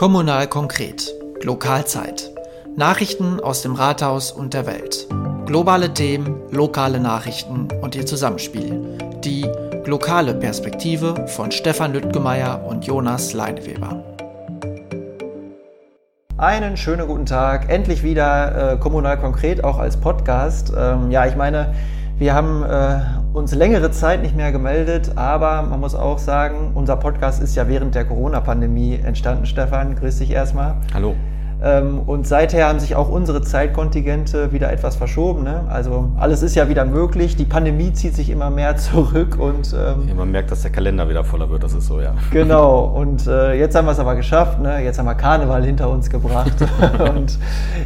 Kommunal konkret. Lokalzeit. Nachrichten aus dem Rathaus und der Welt. Globale Themen, lokale Nachrichten und ihr Zusammenspiel. Die lokale Perspektive von Stefan Lüttgemeier und Jonas Leineweber. Einen schönen guten Tag. Endlich wieder äh, Kommunal konkret, auch als Podcast. Ähm, ja, ich meine, wir haben äh, uns längere Zeit nicht mehr gemeldet, aber man muss auch sagen, unser Podcast ist ja während der Corona-Pandemie entstanden. Stefan, grüß dich erstmal. Hallo. Ähm, und seither haben sich auch unsere Zeitkontingente wieder etwas verschoben. Ne? Also alles ist ja wieder möglich. Die Pandemie zieht sich immer mehr zurück und ähm, ja, man merkt, dass der Kalender wieder voller wird. Das ist so, ja. Genau. Und äh, jetzt haben wir es aber geschafft. Ne? Jetzt haben wir Karneval hinter uns gebracht und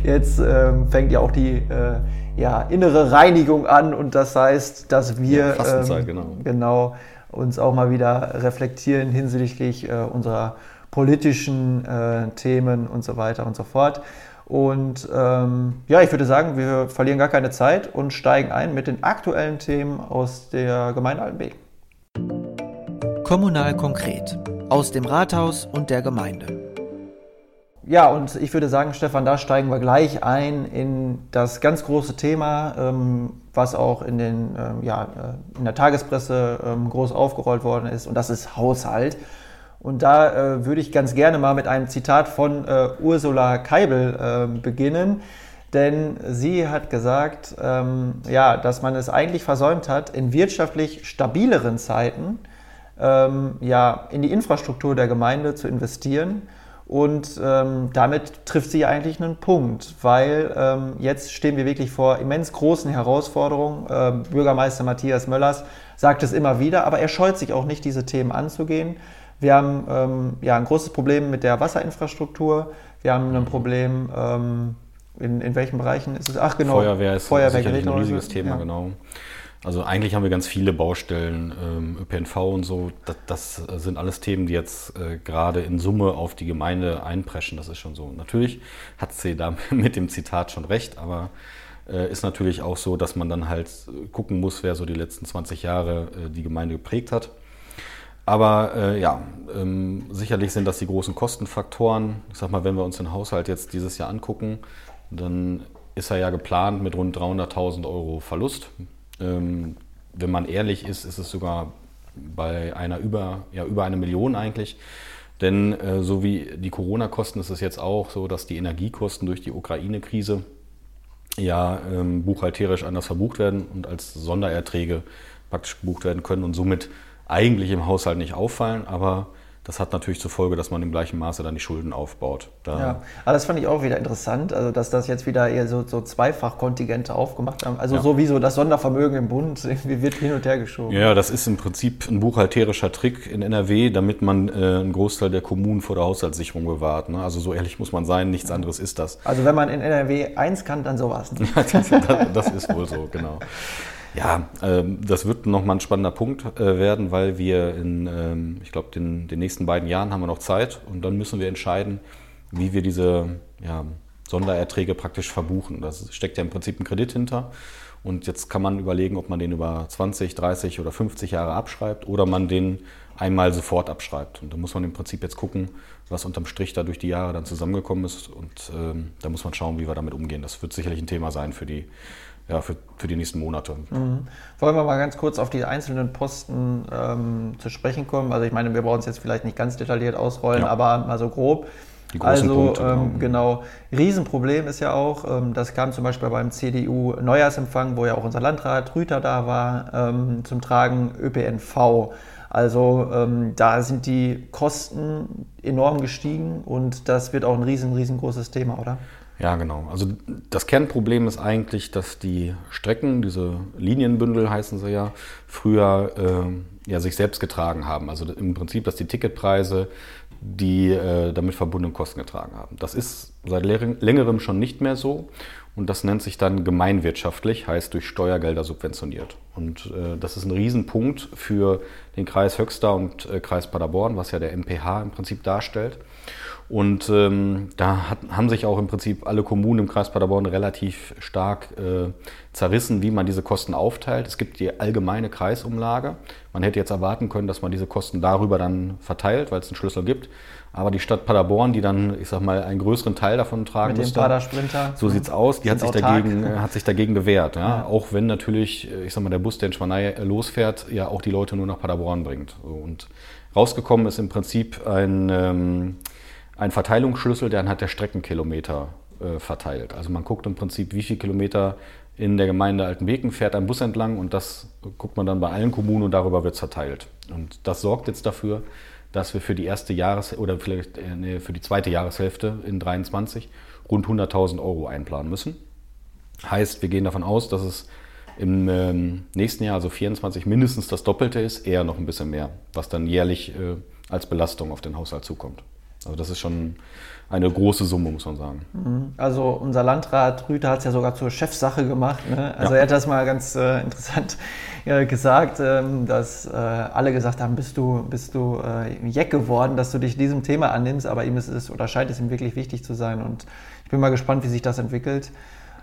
jetzt ähm, fängt ja auch die äh, ja, innere Reinigung an und das heißt, dass wir ja, ähm, genau. genau. uns auch mal wieder reflektieren hinsichtlich äh, unserer politischen äh, Themen und so weiter und so fort. Und ähm, ja, ich würde sagen, wir verlieren gar keine Zeit und steigen ein mit den aktuellen Themen aus der Gemeinde Altenbeek. Kommunal konkret aus dem Rathaus und der Gemeinde. Ja, und ich würde sagen, Stefan, da steigen wir gleich ein in das ganz große Thema, ähm, was auch in, den, ähm, ja, äh, in der Tagespresse ähm, groß aufgerollt worden ist, und das ist Haushalt. Und da äh, würde ich ganz gerne mal mit einem Zitat von äh, Ursula Keibel äh, beginnen, denn sie hat gesagt, ähm, ja, dass man es eigentlich versäumt hat, in wirtschaftlich stabileren Zeiten ähm, ja, in die Infrastruktur der Gemeinde zu investieren und ähm, damit trifft sie eigentlich einen Punkt, weil ähm, jetzt stehen wir wirklich vor immens großen Herausforderungen. Äh, Bürgermeister Matthias Möllers sagt es immer wieder, aber er scheut sich auch nicht, diese Themen anzugehen. Wir haben ähm, ja, ein großes Problem mit der Wasserinfrastruktur. Wir haben ein Problem, ähm, in, in welchen Bereichen ist es? Ach genau, Feuerwehr ist Feuerwehr sicherlich ein riesiges Thema, ja. genau. Also eigentlich haben wir ganz viele Baustellen, ähm, ÖPNV und so. Das, das, sind alles Themen, die jetzt äh, gerade in Summe auf die Gemeinde einpreschen. Das ist schon so. Natürlich hat sie da mit dem Zitat schon recht, aber äh, ist natürlich auch so, dass man dann halt gucken muss, wer so die letzten 20 Jahre äh, die Gemeinde geprägt hat. Aber äh, ja, ähm, sicherlich sind das die großen Kostenfaktoren. Ich sag mal, wenn wir uns den Haushalt jetzt dieses Jahr angucken, dann ist er ja geplant mit rund 300.000 Euro Verlust. Ähm, wenn man ehrlich ist, ist es sogar bei einer über, ja, über eine Million eigentlich. Denn äh, so wie die Corona-Kosten ist es jetzt auch so, dass die Energiekosten durch die Ukraine-Krise ja ähm, buchhalterisch anders verbucht werden und als Sondererträge praktisch gebucht werden können und somit eigentlich im Haushalt nicht auffallen, aber das hat natürlich zur Folge, dass man im gleichen Maße dann die Schulden aufbaut. Da ja, aber das fand ich auch wieder interessant, also dass das jetzt wieder eher so, so Zweifachkontingente aufgemacht haben. Also ja. sowieso das Sondervermögen im Bund irgendwie wird hin und her geschoben. Ja, das ist im Prinzip ein buchhalterischer Trick in NRW, damit man äh, einen Großteil der Kommunen vor der Haushaltssicherung bewahrt. Ne? Also so ehrlich muss man sein, nichts anderes ist das. Also wenn man in NRW eins kann, dann sowas. ja, das, das, das ist wohl so, genau. Ja, ähm, das wird nochmal ein spannender Punkt äh, werden, weil wir in, ähm, ich glaube, den, den nächsten beiden Jahren haben wir noch Zeit und dann müssen wir entscheiden, wie wir diese ja, Sondererträge praktisch verbuchen. Das steckt ja im Prinzip ein Kredit hinter. Und jetzt kann man überlegen, ob man den über 20, 30 oder 50 Jahre abschreibt oder man den einmal sofort abschreibt. Und da muss man im Prinzip jetzt gucken, was unterm Strich da durch die Jahre dann zusammengekommen ist. Und ähm, da muss man schauen, wie wir damit umgehen. Das wird sicherlich ein Thema sein für die ja, für, für die nächsten Monate. Mhm. Wollen wir mal ganz kurz auf die einzelnen Posten ähm, zu sprechen kommen? Also ich meine, wir brauchen es jetzt vielleicht nicht ganz detailliert ausrollen, ja. aber mal so grob. Die großen also Punkte, ähm, genau. genau. Riesenproblem ist ja auch, ähm, das kam zum Beispiel beim CDU Neujahrsempfang, wo ja auch unser Landrat Rüter da war, ähm, zum Tragen ÖPNV. Also ähm, da sind die Kosten enorm gestiegen und das wird auch ein riesen, riesengroßes Thema, oder? Ja, genau. Also das Kernproblem ist eigentlich, dass die Strecken, diese Linienbündel heißen sie ja, früher äh, ja, sich selbst getragen haben. Also im Prinzip, dass die Ticketpreise die äh, damit verbundenen Kosten getragen haben. Das ist seit längerem schon nicht mehr so und das nennt sich dann gemeinwirtschaftlich, heißt durch Steuergelder subventioniert. Und äh, das ist ein Riesenpunkt für den Kreis Höxter und äh, Kreis Paderborn, was ja der MPH im Prinzip darstellt. Und ähm, da hat, haben sich auch im Prinzip alle Kommunen im Kreis Paderborn relativ stark äh, zerrissen, wie man diese Kosten aufteilt. Es gibt die allgemeine Kreisumlage. Man hätte jetzt erwarten können, dass man diese Kosten darüber dann verteilt, weil es einen Schlüssel gibt. Aber die Stadt Paderborn, die dann, ich sag mal, einen größeren Teil davon tragen Mit müsste, Padersprinter. so sieht's aus, die hat sich, dagegen, äh, hat sich dagegen gewehrt. Ja? ja? Auch wenn natürlich, äh, ich sag mal, der Bus, der in Schwanei äh, losfährt, ja auch die Leute nur nach Paderborn bringt. Und rausgekommen ist im Prinzip ein, ähm, ein Verteilungsschlüssel, der anhand der Streckenkilometer äh, verteilt. Also man guckt im Prinzip, wie viele Kilometer in der Gemeinde Altenbeken fährt ein Bus entlang und das guckt man dann bei allen Kommunen und darüber wird es verteilt. Und das sorgt jetzt dafür, dass wir für die erste Jahres- oder vielleicht äh, nee, für die zweite Jahreshälfte in 23 rund 100.000 Euro einplanen müssen. Heißt, wir gehen davon aus, dass es im ähm, nächsten Jahr, also 24, mindestens das Doppelte ist, eher noch ein bisschen mehr, was dann jährlich äh, als Belastung auf den Haushalt zukommt. Also das ist schon eine große Summe, muss man sagen. Mhm. Also unser Landrat Rüther hat es ja sogar zur Chefsache gemacht. Ne? Also ja. er hat das mal ganz äh, interessant äh, gesagt, ähm, dass äh, alle gesagt haben, bist du, bist du äh, Jeck geworden, dass du dich diesem Thema annimmst, aber ihm ist es oder scheint es ihm wirklich wichtig zu sein. Und ich bin mal gespannt, wie sich das entwickelt.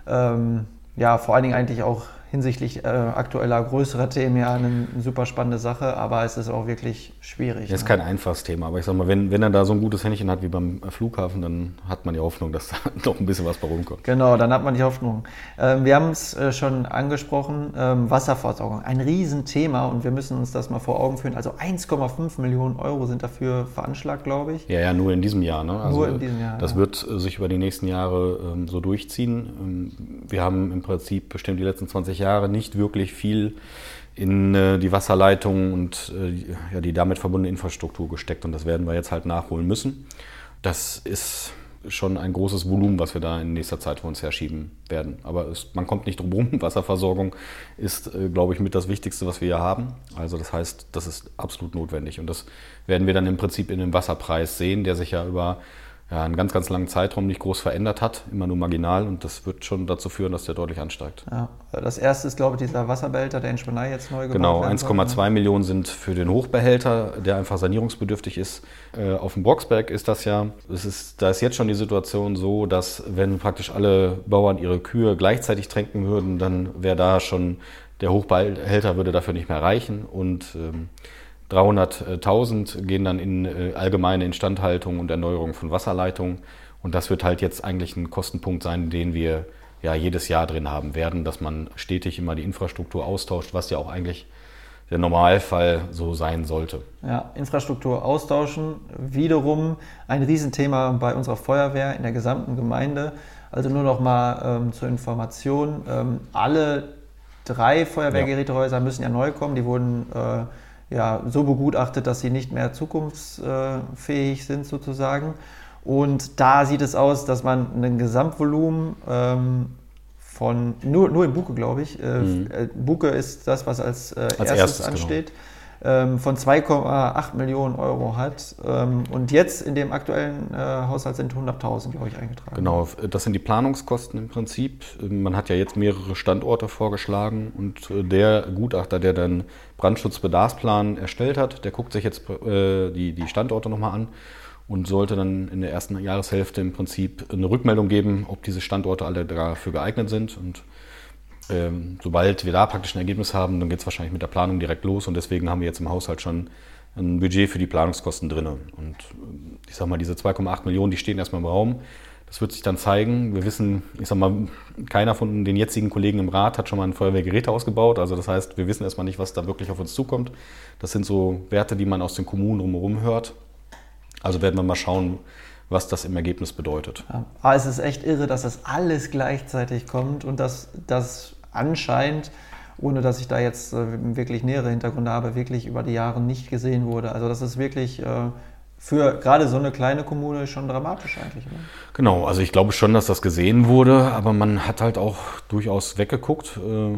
Ähm, ja, vor allen Dingen eigentlich auch hinsichtlich äh, aktueller größerer Themen ja eine, eine, super spannende Sache, aber es ist auch wirklich schwierig. Es ist ne? kein einfaches Thema, aber ich sag mal, wenn, wenn er da so ein gutes Händchen hat wie beim Flughafen, dann hat man die Hoffnung, dass da noch ein bisschen was bei rumkommt. Genau, dann hat man die Hoffnung. Ähm, wir haben es äh, schon angesprochen, ähm, Wasserversorgung, ein Riesenthema und wir müssen uns das mal vor Augen führen. Also 1,5 Millionen Euro sind dafür veranschlagt, glaube ich. Ja, ja, nur in diesem Jahr. Ne? Also nur in diesem Jahr. Das ja. wird äh, sich über die nächsten Jahre ähm, so durchziehen. Ähm, wir haben im Prinzip bestimmt die letzten 20 Jahre Jahre nicht wirklich viel in äh, die Wasserleitungen und äh, ja, die damit verbundene Infrastruktur gesteckt. Und das werden wir jetzt halt nachholen müssen. Das ist schon ein großes Volumen, was wir da in nächster Zeit vor uns herschieben werden. Aber es, man kommt nicht drum herum. Wasserversorgung ist, äh, glaube ich, mit das Wichtigste, was wir hier haben. Also das heißt, das ist absolut notwendig. Und das werden wir dann im Prinzip in dem Wasserpreis sehen, der sich ja über ja, einen ganz, ganz langen Zeitraum nicht groß verändert hat, immer nur marginal und das wird schon dazu führen, dass der deutlich ansteigt. Ja, das erste ist, glaube ich, dieser Wasserbehälter, der in Spanei jetzt neu gebaut Genau, 1,2 ne? Millionen sind für den Hochbehälter, der einfach sanierungsbedürftig ist. Äh, auf dem Brocksberg ist das ja, es ist, da ist jetzt schon die Situation so, dass wenn praktisch alle Bauern ihre Kühe gleichzeitig tränken würden, dann wäre da schon, der Hochbehälter würde dafür nicht mehr reichen und ähm, 300.000 gehen dann in äh, allgemeine Instandhaltung und Erneuerung von Wasserleitungen. Und das wird halt jetzt eigentlich ein Kostenpunkt sein, den wir ja jedes Jahr drin haben werden, dass man stetig immer die Infrastruktur austauscht, was ja auch eigentlich der Normalfall so sein sollte. Ja, Infrastruktur austauschen, wiederum ein Riesenthema bei unserer Feuerwehr in der gesamten Gemeinde. Also nur noch mal ähm, zur Information, ähm, alle drei Feuerwehrgerätehäuser müssen ja neu kommen. Die wurden äh, ja, so begutachtet, dass sie nicht mehr zukunftsfähig sind sozusagen. Und da sieht es aus, dass man ein Gesamtvolumen ähm, von, nur, nur in Buke, glaube ich, äh, mhm. Äh, Buke ist das, was als, äh, als erstes, erstes, genau. ansteht. Genau ähm, von 2,8 Millionen Euro hat. Ähm, und jetzt in dem aktuellen äh, Haushalt sind 100.000, glaube ich, eingetragen. Genau, das sind die Planungskosten im Prinzip. Man hat ja jetzt mehrere Standorte vorgeschlagen und äh, der Gutachter, der dann Brandschutzbedarfsplan erstellt hat, der guckt sich jetzt äh, die, die Standorte nochmal an und sollte dann in der ersten Jahreshälfte im Prinzip eine Rückmeldung geben, ob diese Standorte alle dafür geeignet sind. Und ähm, sobald wir da praktisch ein Ergebnis haben, dann geht es wahrscheinlich mit der Planung direkt los und deswegen haben wir jetzt im Haushalt schon ein Budget für die Planungskosten drin. Und äh, ich sag mal, diese 2,8 Millionen, die stehen erstmal im Raum. Das wird sich dann zeigen. Wir wissen, ich sag mal, keiner von den jetzigen Kollegen im Rat hat schon mal ein Feuerwehrgerät ausgebaut. Also das heißt, wir wissen erstmal nicht, was da wirklich auf uns zukommt. Das sind so Werte, die man aus den Kommunen drumherum hört. Also werden wir mal schauen, was das im Ergebnis bedeutet. Ja. Aber es ist echt irre, dass das alles gleichzeitig kommt und dass das anscheinend, ohne dass ich da jetzt äh, wirklich nähere Hintergründe habe, wirklich über die Jahre nicht gesehen wurde. Also das ist wirklich äh, für gerade so eine kleine Kommune schon dramatisch eigentlich. Ne? Genau, also ich glaube schon, dass das gesehen wurde, aber man hat halt auch durchaus weggeguckt, äh,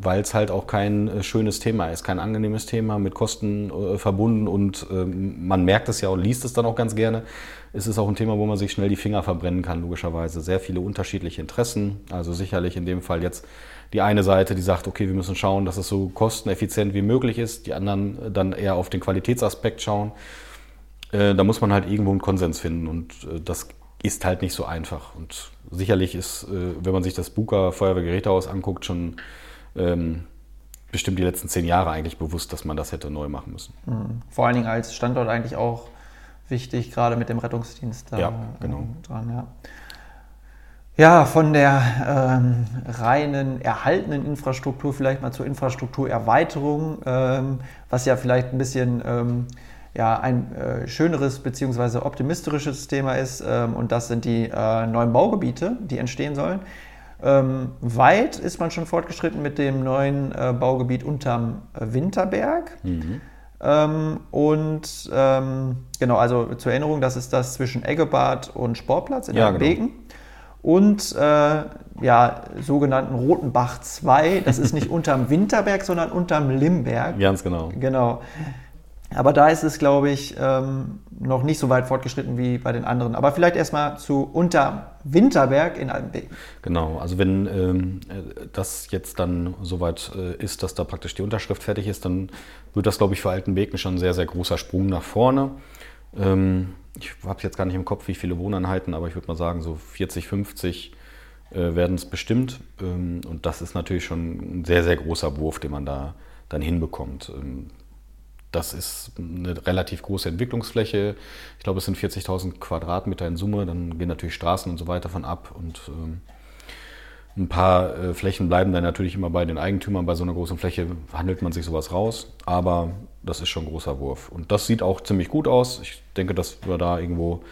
weil es halt auch kein schönes Thema ist, kein angenehmes Thema mit Kosten verbunden und ähm, man merkt es ja und liest es dann auch ganz gerne. Es ist auch ein Thema, wo man sich schnell die Finger verbrennen kann, logischerweise. Sehr viele unterschiedliche Interessen, also sicherlich in dem Fall jetzt die eine Seite, die sagt, okay, wir müssen schauen, dass es so kosteneffizient wie möglich ist, die anderen dann eher auf den Qualitätsaspekt schauen. Äh, da muss man halt irgendwo einen Konsens finden und äh, das ist halt nicht so einfach. Und sicherlich ist, äh, wenn man sich das Buka Feuerwehrgerätehaus anguckt, schon ähm, bestimmt die letzten zehn Jahre eigentlich bewusst, dass man das hätte neu machen müssen. Mhm. Vor allen Dingen als Standort eigentlich auch wichtig, gerade mit dem Rettungsdienst da ja, genau. dran. Ja. Ja, von der ähm, reinen erhaltenen Infrastruktur vielleicht mal zur Infrastrukturerweiterung, ähm, was ja vielleicht ein bisschen ähm, ja, ein äh, schöneres bzw. optimistisches Thema ist. Ähm, und das sind die äh, neuen Baugebiete, die entstehen sollen. Ähm, weit ist man schon fortgeschritten mit dem neuen äh, Baugebiet unterm Winterberg. Mhm. Ähm, und ähm, genau, also zur Erinnerung, das ist das zwischen Eggebad und Sportplatz in ja, der Genau. Und äh, ja, sogenannten Rotenbach 2, das ist nicht unterm Winterberg, sondern unterm Limberg. Ganz genau. Genau. Aber da ist es, glaube ich, ähm, noch nicht so weit fortgeschritten wie bei den anderen. Aber vielleicht erstmal zu Unterwinterberg in Altenbeken. Genau, also wenn ähm, das jetzt dann soweit äh, ist, dass da praktisch die Unterschrift fertig ist, dann wird das, glaube ich, für Altenbeken schon ein sehr, sehr großer Sprung nach vorne. Ähm, ich habe jetzt gar nicht im Kopf, wie viele Wohneinheiten, aber ich würde mal sagen, so 40, 50 äh, werden es bestimmt. Ähm, und das ist natürlich schon ein sehr, sehr großer Wurf, den man da dann hinbekommt. Ähm, das ist eine relativ große Entwicklungsfläche. Ich glaube, es sind 40.000 Quadratmeter in Summe. Dann gehen natürlich Straßen und so weiter von ab. Und ähm, ein paar äh, Flächen bleiben dann natürlich immer bei den Eigentümern. Bei so einer großen Fläche handelt man sich sowas raus. Aber das ist schon ein großer Wurf. Und das sieht auch ziemlich gut aus. Ich denke, dass wir da irgendwo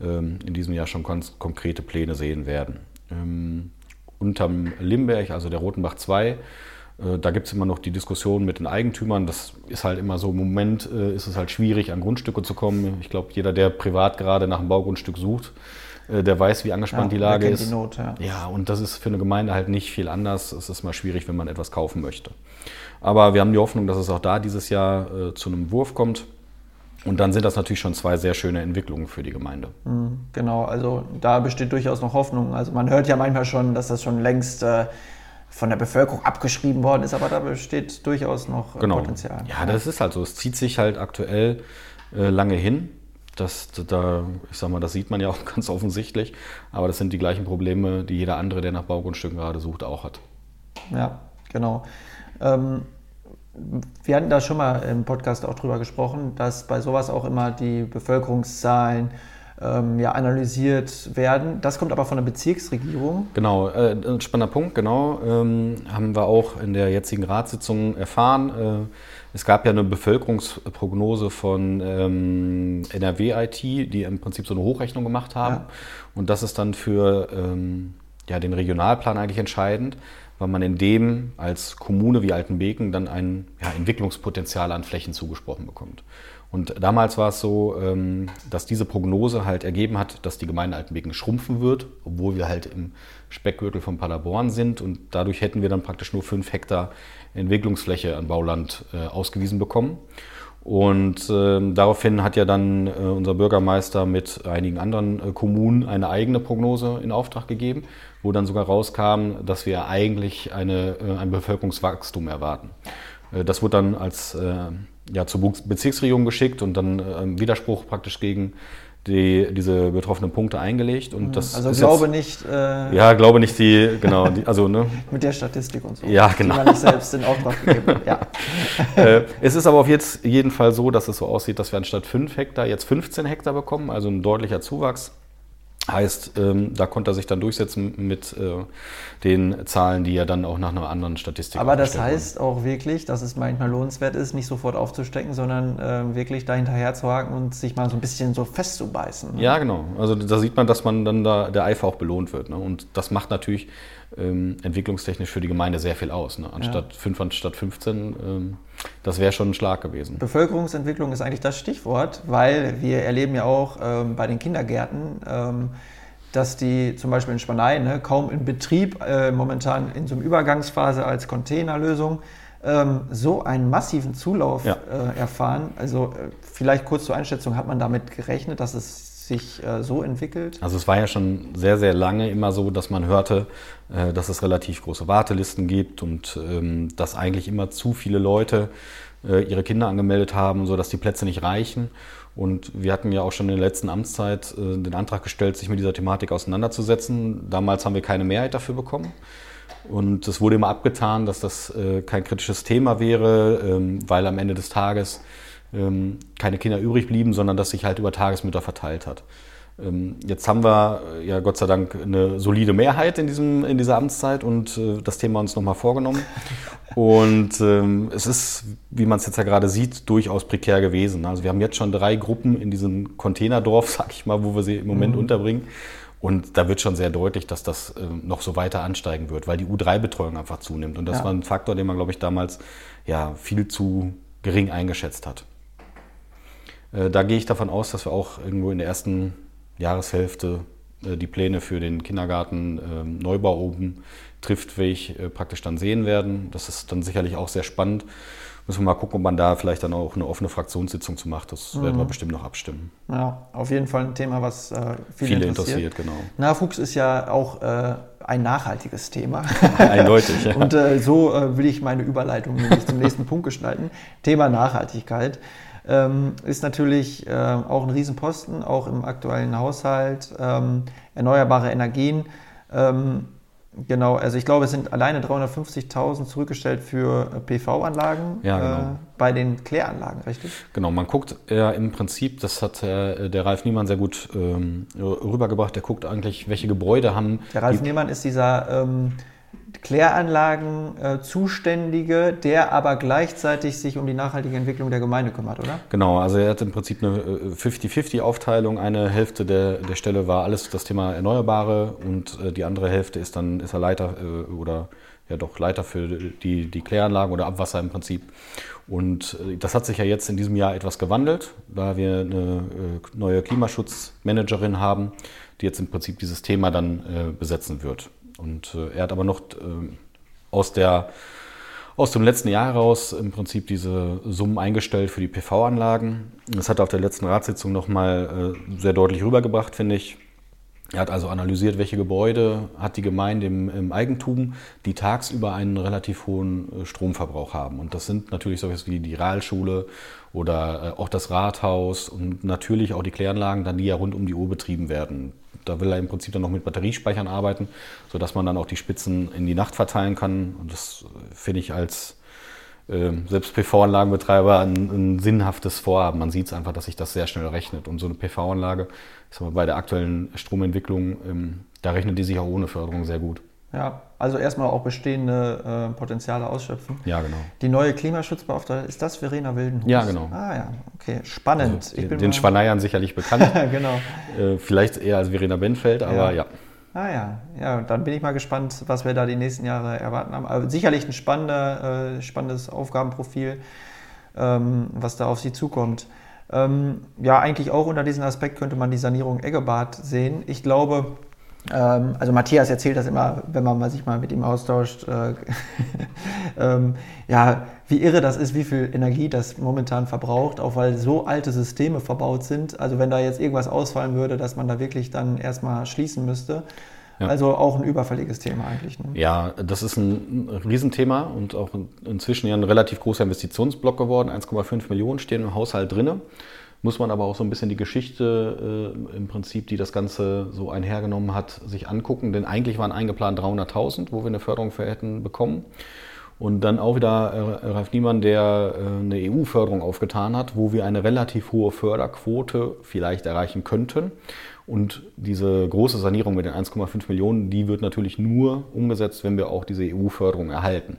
ähm, in diesem Jahr schon ganz konkrete Pläne sehen werden. Ähm, unterm Limberg, also der Rotenbach 2, äh, da gibt es immer noch die Diskussion mit den Eigentümern. Das ist halt immer so, im Moment äh, ist es halt schwierig, an Grundstücke zu kommen. Ich glaube, jeder, der privat gerade nach einem Baugrundstück sucht, äh, der weiß, wie angespannt ja, die Lage ist. Die Not, ja. ja, und das ist für eine Gemeinde halt nicht viel anders. Es ist mal schwierig, wenn man etwas kaufen möchte. Aber wir haben die Hoffnung, dass es auch da dieses Jahr äh, zu einem Wurf kommt. Und dann sind das natürlich schon zwei sehr schöne Entwicklungen für die Gemeinde. Mhm, genau, also da besteht durchaus noch Hoffnung. Also man hört ja manchmal schon, dass das schon längst äh, von der Bevölkerung abgeschrieben worden ist, aber da besteht durchaus noch genau. Potenzial. Ja, das ist halt so. Es zieht sich halt aktuell äh, lange hin. Das, da, ich sag mal, das sieht man ja auch ganz offensichtlich. Aber das sind die gleichen Probleme, die jeder andere, der nach Baugrundstücken gerade sucht, auch hat. Ja, genau. Ähm, wir hatten da schon mal im Podcast auch drüber gesprochen, dass bei sowas auch immer die Bevölkerungszahlen ähm, ja, analysiert werden. Das kommt aber von der Bezirksregierung. Genau, äh, ein spannender Punkt, genau. Ähm, haben wir auch in der jetzigen Ratssitzung erfahren. Äh, es gab ja eine Bevölkerungsprognose von ähm, NRW-IT, die im Prinzip so eine Hochrechnung gemacht haben. Ja. Und das ist dann für ähm, ja, den Regionalplan eigentlich entscheidend, weil man in dem als Kommune wie Altenbeken dann ein ja, Entwicklungspotenzial an Flächen zugesprochen bekommt. Und damals war es so, ähm, dass diese Prognose halt ergeben hat, dass die Gemeinde Altenbeken schrumpfen wird, obwohl wir halt im Speckgürtel von Paderborn sind. Und dadurch hätten wir dann praktisch nur fünf Hektar Entwicklungsfläche an Bauland äh, ausgewiesen bekommen. Und äh, daraufhin hat ja dann äh, unser Bürgermeister mit einigen anderen äh, Kommunen eine eigene Prognose in Auftrag gegeben, wo dann sogar rauskam, dass wir eigentlich eine, äh, ein Bevölkerungswachstum erwarten. Äh, das wurde dann als ja, zur Bezirksregierung geschickt und dann äh, Widerspruch praktisch gegen die, diese betroffenen Punkte eingelegt. Und das also glaube jetzt, nicht. Äh, ja, glaube nicht die, genau, die, also ne. Mit der Statistik und so. Ja, genau. Die man nicht selbst in Auftrag gegeben hat. Ja. äh, es ist aber auf jetzt jeden Fall so, dass es so aussieht, dass wir anstatt 5 Hektar jetzt 15 Hektar bekommen, also ein deutlicher Zuwachs. Heißt, ähm, da konnte er sich dann durchsetzen mit äh, den Zahlen, die er dann auch nach einer anderen Statistik Aber das heißt wurden. auch wirklich, dass es manchmal lohnenswert ist, nicht sofort aufzustecken, sondern äh, wirklich da hinterher zu haken und sich mal so ein bisschen so festzubeißen. Ne? Ja, genau. Also da sieht man, dass man dann da der Eifer auch belohnt wird. Ne? Und das macht natürlich ähm, entwicklungstechnisch für die Gemeinde sehr viel aus. Ne? Anstatt ja. 5 anstatt 15, ähm, das wäre schon ein Schlag gewesen. Bevölkerungsentwicklung ist eigentlich das Stichwort, weil wir erleben ja auch ähm, bei den Kindergärten, ähm, dass die zum Beispiel in Spanei ne, kaum in Betrieb, äh, momentan in so einer Übergangsphase als Containerlösung, ähm, so einen massiven Zulauf ja. äh, erfahren. Also äh, vielleicht kurz zur Einschätzung, hat man damit gerechnet, dass es sich äh, so entwickelt? Also es war ja schon sehr, sehr lange immer so, dass man hörte, dass es relativ große Wartelisten gibt und ähm, dass eigentlich immer zu viele Leute äh, ihre Kinder angemeldet haben, sodass die Plätze nicht reichen. Und wir hatten ja auch schon in der letzten Amtszeit äh, den Antrag gestellt, sich mit dieser Thematik auseinanderzusetzen. Damals haben wir keine Mehrheit dafür bekommen. Und es wurde immer abgetan, dass das äh, kein kritisches Thema wäre, ähm, weil am Ende des Tages ähm, keine Kinder übrig blieben, sondern dass sich halt über Tagesmütter verteilt hat. Ähm, jetzt haben wir äh, ja Gott sei Dank eine solide Mehrheit in, diesem, in dieser Amtszeit und äh, das Thema uns nochmal vorgenommen. Und ähm, es ist, wie man es jetzt ja gerade sieht, durchaus prekär gewesen. Also wir haben jetzt schon drei Gruppen in diesem Containerdorf, sag ich mal, wo wir sie im Moment mhm. unterbringen. Und da wird schon sehr deutlich, dass das äh, noch so weiter ansteigen wird, weil die U3-Betreuung einfach zunimmt. Und das ja. war ein Faktor, den man, glaube ich, damals ja viel zu gering eingeschätzt hat. Äh, da gehe ich davon aus, dass wir auch irgendwo in der ersten Jahreshälfte äh, die Pläne für den Kindergarten äh, Neubau oben trifft, welche äh, praktisch dann sehen werden. Das ist dann sicherlich auch sehr spannend. Müssen wir mal gucken, ob man da vielleicht dann auch eine offene Fraktionssitzung zu macht. Das mhm. werden wir mhm. bestimmt noch abstimmen. Ja, auf jeden Fall ein Thema, was äh, viele, viele interessiert. interessiert. genau. Nachwuchs ist ja auch äh, ein nachhaltiges Thema. Eindeutig. Ja. Und äh, so äh, will ich meine Überleitung nämlich zum nächsten Punkt gestalten. Thema Nachhaltigkeit ähm, ist natürlich äh, auch ein Riesenposten, auch im aktuellen Haushalt. Ähm, erneuerbare Energien. Ähm, genau, also ich glaube, es sind alleine 350.000 zurückgestellt für äh, PV-Anlagen ja, genau. äh, bei den Kläranlagen, richtig? Genau, man guckt ja im Prinzip, das hat äh, der Ralf Niemann sehr gut ähm, rübergebracht, der guckt eigentlich, welche Gebäude haben. Der Ralf Niemann ist dieser ähm, Kläranlagen äh, Zuständige, der aber gleichzeitig sich um die nachhaltige Entwicklung der Gemeinde kümmert, oder? Genau, also er hat im Prinzip eine 50-50-Aufteilung. Äh, eine Hälfte der, der Stelle war alles das Thema Erneuerbare und äh, die andere Hälfte ist dann ist er Leiter äh, oder ja doch Leiter für die, die Kläranlagen oder Abwasser im Prinzip. Und äh, das hat sich ja jetzt in diesem Jahr etwas gewandelt, da wir eine äh, neue Klimaschutzmanagerin haben, die jetzt im Prinzip dieses Thema dann besetzen wird. Und äh, er hat aber noch äh, aus, der, aus dem letzten Jahr heraus im Prinzip diese Summen eingestellt für die PV-Anlagen. Das hat er auf der letzten Ratssitzung nochmal äh, sehr deutlich rübergebracht, finde ich. Er hat also analysiert, welche Gebäude hat die Gemeinde im, im, Eigentum, die tagsüber einen relativ hohen äh, Stromverbrauch haben. Und das sind natürlich solches wie die Realschule oder äh, auch das Rathaus und natürlich auch die Kläranlagen, dann die ja rund um die Uhr betrieben werden. Da will er im Prinzip dann noch mit Batteriespeichern arbeiten, sodass man dann auch die Spitzen in die Nacht verteilen kann. Und das äh, finde ich als äh, selbst PV-Anlagenbetreiber ein, ein, sinnhaftes Vorhaben. Man sieht es einfach, dass sich das sehr schnell rechnet. Und so eine PV-Anlage, bei der aktuellen Stromentwicklung, ähm, da rechnet die sich auch ohne Förderung sehr gut. Ja, also erstmal auch bestehende äh, Potenziale ausschöpfen. Ja, genau. Die neue Klimaschutzbeauftragte, ist das Verena Wildenhus? Ja, genau. Ah ja, okay, spannend. Also, ich bin den Schwaneiern sicherlich bekannt. genau. Äh, vielleicht eher als Verena Benfeld, aber ja. ja. Ah ja, ja, dann bin ich mal gespannt, was wir da die nächsten Jahre erwarten haben. Aber sicherlich ein spannender, äh, spannendes Aufgabenprofil, ähm, was da auf Sie zukommt. Ähm, ja, eigentlich auch unter diesem Aspekt könnte man die Sanierung Eggebad sehen. Ich glaube, ähm, also Matthias erzählt das immer, wenn man sich mal mit ihm austauscht, äh, ähm, ja, wie irre das ist, wie viel Energie das momentan verbraucht, auch weil so alte Systeme verbaut sind. Also wenn da jetzt irgendwas ausfallen würde, dass man da wirklich dann erstmal schließen müsste. Ja. Also auch ein überfälliges Thema eigentlich. Ne? Ja, das ist ein Riesenthema und auch inzwischen ja ein relativ großer Investitionsblock geworden. 1,5 Millionen stehen im Haushalt drinne muss man aber auch so ein bisschen die Geschichte äh, im Prinzip, die das Ganze so einhergenommen hat, sich angucken. Denn eigentlich waren eingeplant 300.000, wo wir eine Förderung für hätten bekommen. Und dann auch wieder äh, Ralf Niemann, der äh, eine EU-Förderung aufgetan hat, wo wir eine relativ hohe Förderquote vielleicht erreichen könnten. Und diese große Sanierung mit den 1,5 Millionen, die wird natürlich nur umgesetzt, wenn wir auch diese EU-Förderung erhalten.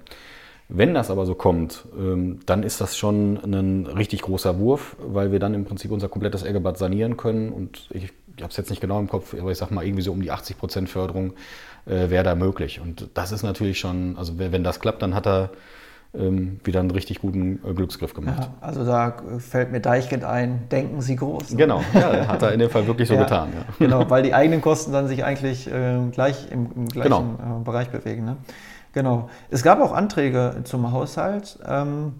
Wenn das aber so kommt, ähm, dann ist das schon ein richtig großer Wurf, weil wir dann im Prinzip unser komplettes Eggebad sanieren können. Und ich, ich habe es jetzt nicht genau im Kopf, aber ich sage mal irgendwie so um die 80 Prozent Förderung äh, wäre da möglich. Und das ist natürlich schon, also wenn das klappt, dann hat er ähm, wieder einen richtig guten äh, Glücksgriff gemacht. Ja, also da fällt mir Deichkind ein, denken Sie groß. Ne? Genau, ja, hat er in dem Fall wirklich so ja, getan. Genau, weil die eigenen Kosten dann sich eigentlich äh, gleich im, im gleichen genau. Äh, Bereich bewegen. Ne? Genau. Es gab auch Anträge zum Haushalt. Ähm,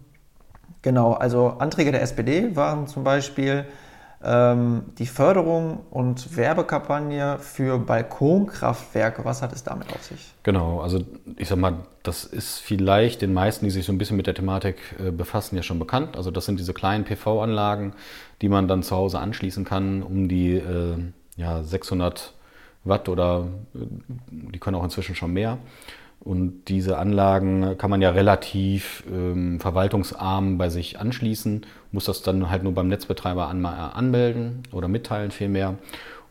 genau, also Anträge der SPD waren zum Beispiel Ähm, die Förderung und Werbekampagne für Balkonkraftwerke, was hat es damit auf sich? Genau, also ich sag mal, das ist vielleicht den meisten, die sich so ein bisschen mit der Thematik äh, befassen, ja schon bekannt. Also das sind diese kleinen PV-Anlagen, die man dann zu Hause anschließen kann, um die äh, ja, 600 Watt oder äh, die können auch inzwischen schon mehr. Und diese Anlagen kann man ja relativ ähm, verwaltungsarm bei sich anschließen, muss das dann halt nur beim Netzbetreiber an, äh, anmelden oder mitteilen vielmehr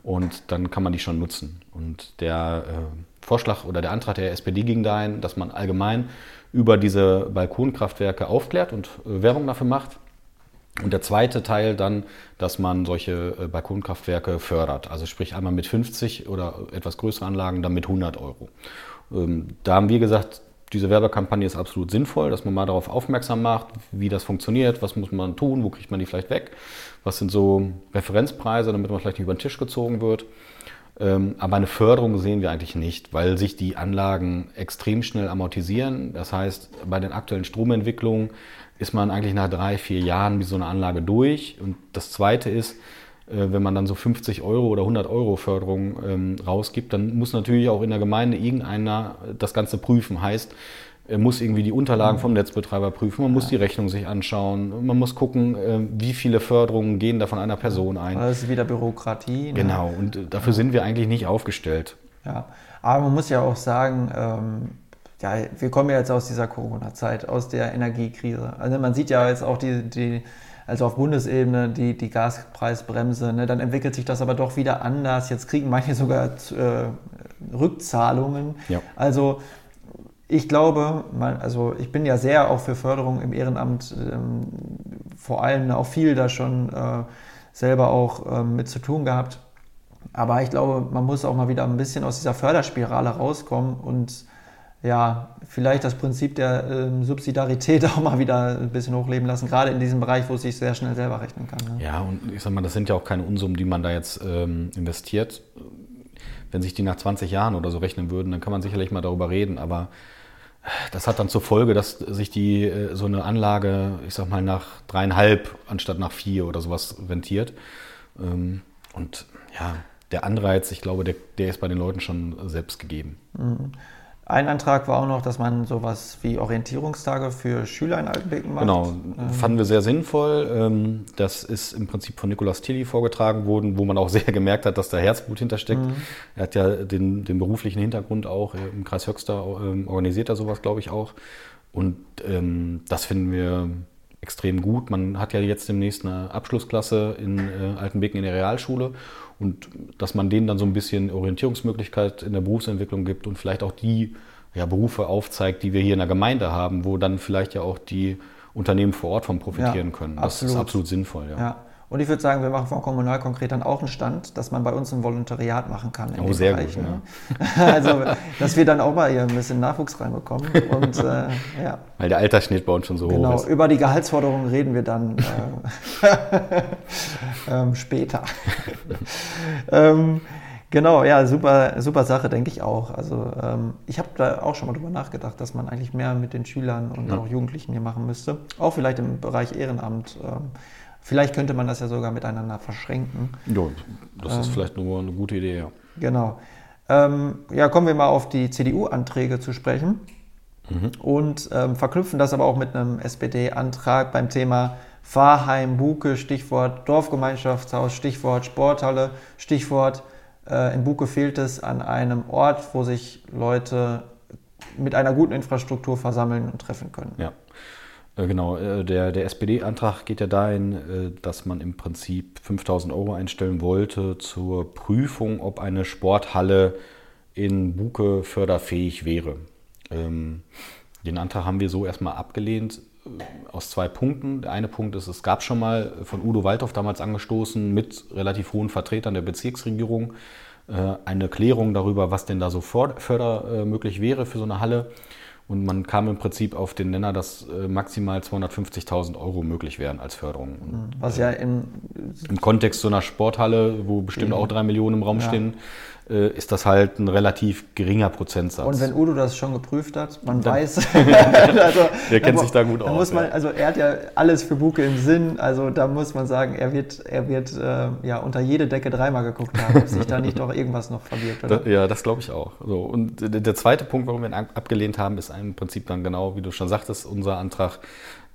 und dann kann man die schon nutzen. Und der äh, Vorschlag oder der Antrag der SPD ging dahin, dass man allgemein über diese Balkonkraftwerke aufklärt und äh, Werbung dafür macht. Und der zweite Teil dann, dass man solche äh, Balkonkraftwerke fördert. Also sprich einmal mit 50 oder etwas größeren Anlagen, dann mit 100 Euro. Ähm, da haben wir gesagt, diese Werbekampagne ist absolut sinnvoll, dass man mal darauf aufmerksam macht, wie das funktioniert, was muss man tun, wo kriegt man die vielleicht weg, was sind so Referenzpreise, damit man vielleicht nicht über den Tisch gezogen wird. Ähm, aber eine Förderung sehen wir eigentlich nicht, weil sich die Anlagen extrem schnell amortisieren. Das heißt, bei den aktuellen Stromentwicklungen ist man eigentlich nach drei, vier Jahren mit so einer Anlage durch. Und das Zweite ist, wenn man dann so 50 Euro oder 100 Euro Förderung ähm, rausgibt, dann muss natürlich auch in der Gemeinde irgendeiner das Ganze prüfen. Heißt, er muss irgendwie die Unterlagen vom Netzbetreiber prüfen, man muss die Rechnung sich anschauen, man muss gucken, äh, wie viele Förderungen gehen da von einer Person ein. Das ist wieder Bürokratie. Ne? Genau, und äh, dafür sind wir eigentlich nicht aufgestellt. Ja, aber man muss ja auch sagen, ähm, ja, wir kommen ja jetzt aus dieser Corona-Zeit, aus der Energiekrise. Also man sieht ja jetzt auch die, die also auf Bundesebene die, die Gaspreisbremse. Ne? Dann entwickelt sich das aber doch wieder anders. Jetzt kriegen manche sogar äh, Rückzahlungen. Ja. Also ich glaube, also ich bin ja sehr auch für Förderung im Ehrenamt, ähm, vor allem auch viel da schon äh, selber auch ähm, mit zu tun gehabt. Aber ich glaube, man muss auch mal wieder ein bisschen aus dieser Förderspirale rauskommen und ja, vielleicht das Prinzip der ähm, Subsidiarität auch mal wieder ein bisschen hochleben lassen, gerade in diesem Bereich, wo es sich sehr schnell selber rechnen kann. Ne? Ja, und ich sag mal, das sind ja auch keine Unsummen, die man da jetzt ähm, investiert. Wenn sich die nach 20 Jahren oder so rechnen würden, dann kann man sicherlich mal darüber reden, aber das hat dann zur Folge, dass sich die äh, so eine Anlage, ich sag mal, nach dreieinhalb anstatt nach vier oder sowas rentiert. Ähm, und ja, der Anreiz, ich glaube, der, der ist bei den Leuten schon selbst gegeben. Mhm. Ein Antrag war auch noch, dass man sowas wie Orientierungstage für Schüler in Altenbeken macht. Genau, ähm. fanden wir sehr sinnvoll. Ähm, das ist im Prinzip von Nikolaus Tilly vorgetragen worden, wo man auch sehr gemerkt hat, dass da Herzblut hintersteckt. Mhm. Er hat ja den, den, beruflichen Hintergrund auch im Kreis Höxter, ähm, organisiert er sowas, glaube ich, auch. Und ähm, das finden wir extrem gut. Man hat ja jetzt demnächst eine Abschlussklasse in äh, Altenbeken in der Realschule und dass man denen dann so ein bisschen Orientierungsmöglichkeit in der Berufsentwicklung gibt und vielleicht auch die ja, Berufe aufzeigt, die wir hier in der Gemeinde haben, wo dann vielleicht ja auch die Unternehmen vor Ort von profitieren ja, können. Das absolut. ist absolut sinnvoll. Ja. ja. Und ich würde sagen, wir machen von Kommunal konkret dann auch einen Stand, dass man bei uns ein Volontariat machen kann. In oh, sehr Bereich, gut. Ne? also, dass wir dann auch mal hier ein bisschen Nachwuchs reinbekommen. Und, äh, ja. Weil der Altersschnitt bei uns schon so genau, hoch ist. Genau, über die Gehaltsforderungen reden wir dann äh, ähm, später. ähm, Genau, ja, super, super Sache, denke ich auch. Also ähm, ich habe da auch schon mal drüber nachgedacht, dass man eigentlich mehr mit den Schülern und ja. auch Jugendlichen hier machen müsste. Auch vielleicht im Bereich Ehrenamt. Ähm, Vielleicht könnte man das ja sogar miteinander verschränken. Ja, das ähm, ist vielleicht nur eine gute Idee, ja. Genau. Ähm, ja, kommen wir mal auf die CDU-Anträge zu sprechen mhm. und ähm, verknüpfen das aber auch mit einem SPD-Antrag beim Thema Fahrheim, Buke, Stichwort Dorfgemeinschaftshaus, Stichwort Sporthalle, Stichwort äh, in Buke fehlt es an einem Ort, wo sich Leute mit einer guten Infrastruktur versammeln und treffen können. Ja. Äh, genau, äh, der, der SPD-Antrag geht ja dahin, äh, dass man im Prinzip 5000 Euro einstellen wollte zur Prüfung, ob eine Sporthalle in Buke förderfähig wäre. Ähm, den Antrag haben wir so erstmal abgelehnt aus zwei Punkten. Der eine Punkt ist, es gab schon mal von Udo Waldhoff damals angestoßen mit relativ hohen Vertretern der Bezirksregierung eine Klärung darüber, was denn da so fördermöglich wäre für so eine Halle. Und man kam im Prinzip auf den Nenner, dass äh, maximal 250.000 Euro möglich wären als Förderung. Mhm. Was ja im, im Kontext so einer Sporthalle, wo bestimmt auch drei Millionen im Raum ja. stehen, äh, ist das halt ein relativ geringer Prozentsatz. Und wenn Udo das schon geprüft hat, man dann, weiß, also, er kennt sich da gut aus. Muss man, ja. Also er hat ja alles für Buke im Sinn, also da muss man sagen, er wird, er wird äh, ja unter jede Decke dreimal geguckt haben, ob sich da nicht doch irgendwas noch verbirgt. Da, ja, das glaube ich auch. So, und der zweite Punkt, warum wir ihn abgelehnt haben, ist im Prinzip dann genau, wie du schon sagtest, unser Antrag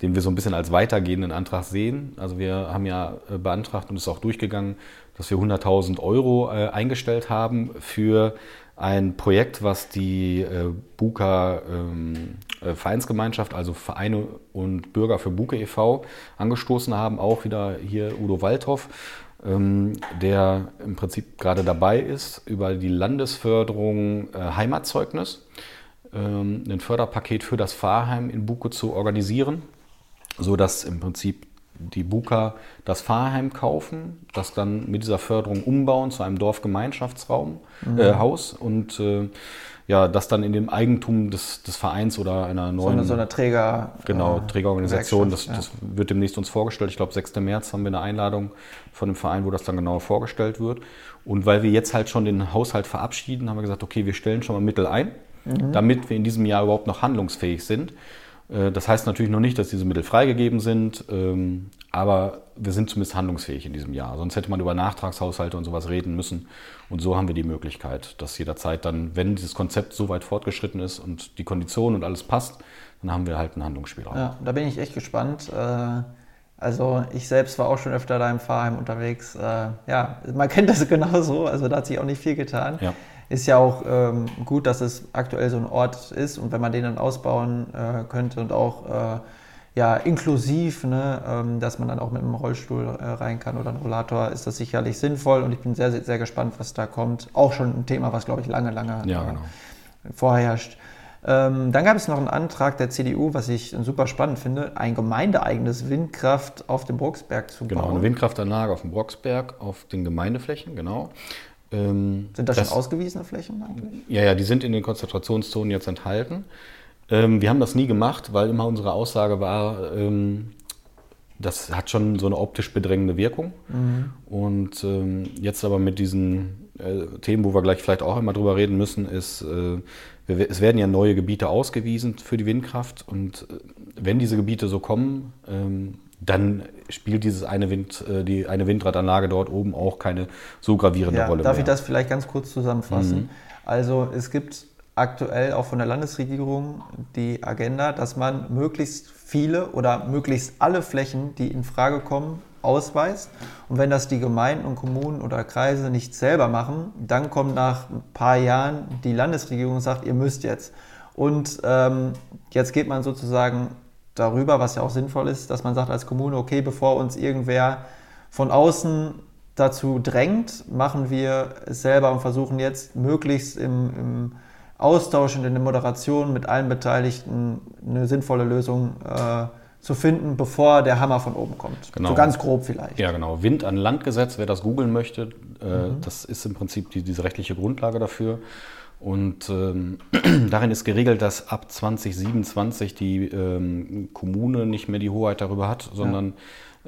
den wir so ein bisschen als weitergehenden Antrag sehen. Also wir haben ja äh, beantragt und ist auch durchgegangen, dass wir 100.000 Euro äh, eingestellt haben für ein Projekt, was die äh, Buka ähm, äh, Vereinsgemeinschaft, also Vereine und Bürger für Buke e.V. angestoßen haben. Auch wieder hier Udo Waldhoff, ähm, der im Prinzip gerade dabei ist, über die Landesförderung äh, Heimatzeugnis ähm, ein Förderpaket für das Pfarrheim in Buke zu organisieren, sodass im Prinzip die Buka das Fahrheim kaufen, das dann mit dieser Förderung umbauen zu einem Dorfgemeinschaftsraum, mhm. äh, Haus und äh, ja, das dann in dem Eigentum des, des Vereins oder einer neuen. So eine, so eine Träger. Genau, äh, Trägerorganisation. Das, ja. das wird demnächst uns vorgestellt. Ich glaube, 6. März haben wir eine Einladung von dem Verein, wo das dann genauer vorgestellt wird. Und weil wir jetzt halt schon den Haushalt verabschieden, haben wir gesagt, okay, wir stellen schon mal Mittel ein, mhm. damit wir in diesem Jahr überhaupt noch handlungsfähig sind. Äh, das heißt natürlich noch nicht, dass diese Mittel freigegeben sind, ähm, aber wir sind zumindest handlungsfähig in diesem Jahr. Sonst hätte man über Nachtragshaushalte und sowas reden müssen. Und so haben wir die Möglichkeit, dass jederzeit dann, wenn dieses Konzept so weit fortgeschritten ist und die Konditionen und alles passt, dann haben wir halt einen Handlungsspielraum. Ja, da bin ich echt gespannt. Äh, also ich selbst war auch schon öfter da im Fahrheim unterwegs. Äh, ja, man kennt das genauso, also da hat sich auch nicht viel getan. Ja ist ja auch ähm, gut, dass es aktuell so ein Ort ist und wenn man den dann ausbauen äh, könnte und auch äh, ja, inklusiv, ne, ähm, dass man dann auch mit einem Rollstuhl äh, rein kann oder einem Rollator, ist das sicherlich sinnvoll und ich bin sehr, sehr, sehr gespannt, was da kommt. Auch schon ein Thema, was, glaube ich, lange, lange ja, genau. vorherrscht. Ähm, dann gab es noch einen Antrag der CDU, was ich super spannend finde, ein gemeindeeigenes Windkraft auf dem Brocksberg zu genau, bauen. Genau, eine Windkraftanlage auf dem Brocksberg, auf den Gemeindeflächen, genau. Ähm, sind das, das, schon ausgewiesene Flächen eigentlich? Ja, ja, die sind in den Konzentrationszonen jetzt enthalten. Ähm, wir haben das nie gemacht, weil immer unsere Aussage war, ähm, das hat schon so eine optisch bedrängende Wirkung. Mhm. Und ähm, jetzt aber mit diesen äh, Themen, wo wir gleich vielleicht auch immer drüber reden müssen, ist, äh, wir, es werden ja neue Gebiete ausgewiesen für die Windkraft. Und äh, wenn diese Gebiete so kommen, ähm, dann spielt dieses eine, Wind, äh, die, eine Windradanlage dort oben auch keine so gravierende ja, Rolle darf mehr. Darf ich das vielleicht ganz kurz zusammenfassen? Mhm. Also es gibt aktuell auch von der Landesregierung die Agenda, dass man möglichst viele oder möglichst alle Flächen, die in Frage kommen, ausweist. Und wenn das die Gemeinden und Kommunen oder Kreise nicht selber machen, dann kommt nach ein paar Jahren die Landesregierung und sagt, ihr müsst jetzt. Und ähm, jetzt geht man sozusagen darüber, was ja auch sinnvoll ist, dass man sagt als Kommune, okay, bevor uns irgendwer von außen dazu drängt, machen wir es selber und versuchen jetzt möglichst im, im Austausch und in der Moderation mit allen Beteiligten eine sinnvolle Lösung äh, zu finden, bevor der Hammer von oben kommt. Genau. So ganz grob vielleicht. Ja, genau. Wind an Landgesetz, wer das googeln möchte, äh, mhm. das ist im Prinzip die, diese rechtliche Grundlage dafür. Und ähm, darin ist geregelt, dass ab 2027 die ähm, Kommune nicht mehr die Hoheit darüber hat, sondern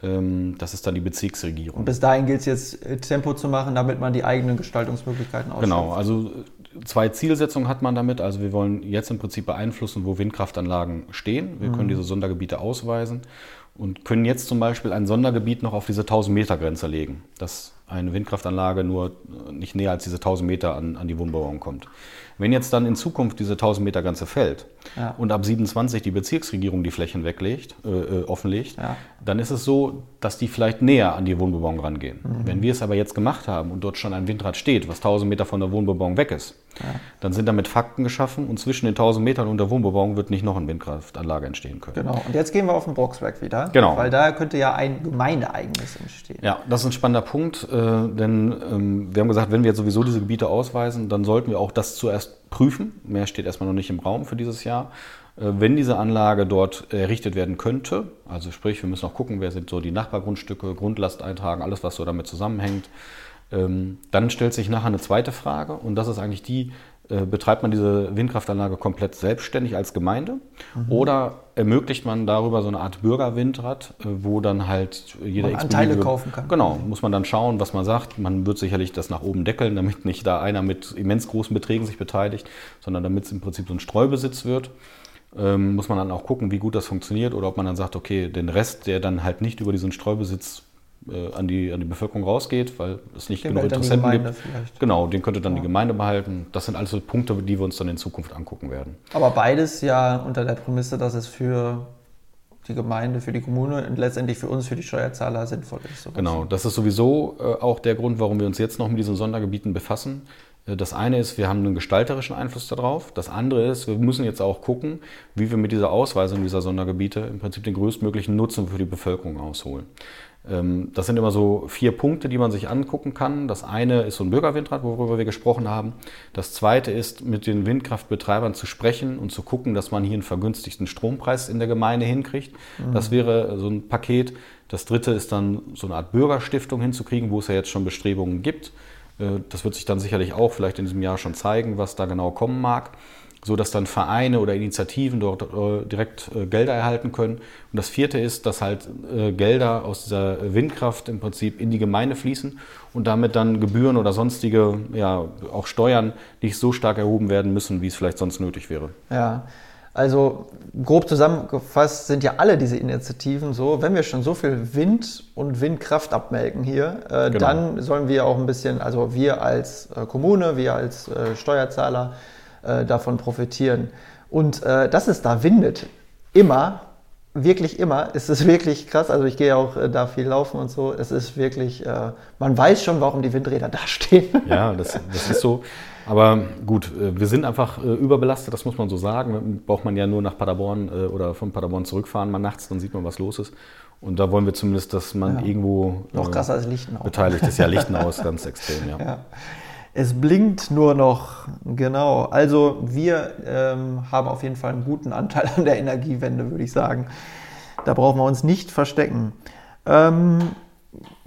ja. ähm, das ist dann die Bezirksregierung. Und bis dahin gilt es jetzt äh, Tempo zu machen, damit man die eigenen Gestaltungsmöglichkeiten ausschöpft. Genau, also äh, zwei Zielsetzungen hat man damit. Also wir wollen jetzt im Prinzip beeinflussen, wo Windkraftanlagen stehen. Wir mhm. können diese Sondergebiete ausweisen und können jetzt zum Beispiel ein Sondergebiet noch auf diese 1000 Meter Grenze legen. Das eine Windkraftanlage nur nicht näher als diese 1000 Meter an, an die Wohnbauung kommt. Wenn jetzt dann in Zukunft diese 1000 Meter Grenze fällt ja. und ab 27 die Bezirksregierung die Flächen weglegt, äh, äh, offenlegt, ja. dann ist es so, dass die vielleicht näher an die Wohnbebauung rangehen. Mhm. Wenn wir es aber jetzt gemacht haben und dort schon ein Windrad steht, was 1000 Meter von der Wohnbebauung weg ist, ja. dann sind damit Fakten geschaffen und zwischen den 1000 Metern und der Wohnbebauung wird nicht noch eine Windkraftanlage entstehen können. Genau. Und jetzt gehen wir auf den Brocksberg wieder. Genau. Weil da könnte ja ein Gemeindeeigenes entstehen. Ja, das ist ein spannender Punkt, äh, denn ähm, wir haben gesagt, wenn wir jetzt sowieso diese Gebiete ausweisen, dann sollten wir auch das zuerst prüfen. Mehr steht erstmal noch nicht im Raum für dieses Jahr. Äh, wenn diese Anlage dort errichtet werden könnte, also sprich, wir müssen auch gucken, wer sind so die Nachbargrundstücke, Grundlast eintragen, alles, was so damit zusammenhängt, ähm, dann stellt sich nachher eine zweite Frage und das ist eigentlich die, betreibt man diese Windkraftanlage komplett selbstständig als Gemeinde mhm. oder ermöglicht man darüber so eine Art Bürgerwindrad, äh, wo dann halt jeder man Anteile kaufen kann. Genau, muss man dann schauen, was man sagt. Man wird sicherlich das nach oben deckeln, damit nicht da einer mit immens großen Beträgen sich beteiligt, sondern damit es im Prinzip so ein Streubesitz wird. Ähm, muss man dann auch gucken, wie gut das funktioniert oder ob man dann sagt, okay, den Rest, der dann halt nicht über diesen Streubesitz äh, an, die, an die Bevölkerung rausgeht, weil es nicht genug Interessenten gibt. Vielleicht. Genau, den könnte dann ja. die Gemeinde behalten. Das sind alles so Punkte, die wir uns dann in Zukunft angucken werden. Aber beides ja unter der Prämisse, dass es für die Gemeinde, für die Kommune und letztendlich für uns, für die Steuerzahler sinnvoll ist. So genau, das ist sowieso äh, auch der Grund, warum wir uns jetzt noch mit diesen Sondergebieten befassen. Äh, das eine ist, wir haben einen gestalterischen Einfluss darauf. Das andere ist, wir müssen jetzt auch gucken, wie wir mit dieser Ausweisung dieser Sondergebiete im Prinzip den größtmöglichen Nutzen für die Bevölkerung ausholen. Ähm, das sind immer so vier Punkte, die man sich angucken kann. Das eine ist so ein Bürgerwindrad, worüber wir gesprochen haben. Das zweite ist, mit den Windkraftbetreibern zu sprechen und zu gucken, dass man hier einen vergünstigten Strompreis in der Gemeinde hinkriegt. Mhm. Das wäre so ein Paket. Das dritte ist dann so eine Art Bürgerstiftung hinzukriegen, wo es ja jetzt schon Bestrebungen gibt. Äh, das wird sich dann sicherlich auch vielleicht in diesem Jahr schon zeigen, was da genau kommen mag so dass dann Vereine oder Initiativen dort äh, direkt äh, Gelder erhalten können. Und das vierte ist, dass halt äh, Gelder aus dieser Windkraft im Prinzip in die Gemeinde fließen und damit dann Gebühren oder sonstige, ja, auch Steuern nicht so stark erhoben werden müssen, wie es vielleicht sonst nötig wäre. Ja. Also grob zusammengefasst sind ja alle diese Initiativen so, wenn wir schon so viel Wind und Windkraft abmelken hier, äh, genau. dann sollen wir auch ein bisschen, also wir als äh, Kommune, wir als äh, Steuerzahler, äh, davon profitieren. Und äh, dass es da windet, immer, wirklich immer, ist es wirklich krass. Also ich gehe auch äh, da viel laufen und so. Es ist wirklich, äh, man weiß schon, warum die Windräder da stehen. Ja, das, das ist so. Aber gut, äh, wir sind einfach äh, überbelastet, das muss man so sagen. Braucht man ja nur nach Paderborn oder von Paderborn zurückfahren mal nachts, dann sieht man, was los ist. Und da wollen wir zumindest, dass man ja. irgendwo noch krasser als Lichtenau beteiligt ist. Ja, Lichtenau ist ganz extrem, ja. ja. Es blinkt nur noch, genau. Also wir ähm, haben auf jeden Fall einen guten Anteil an der Energiewende, würde ich sagen. Da brauchen wir uns nicht verstecken. Ähm,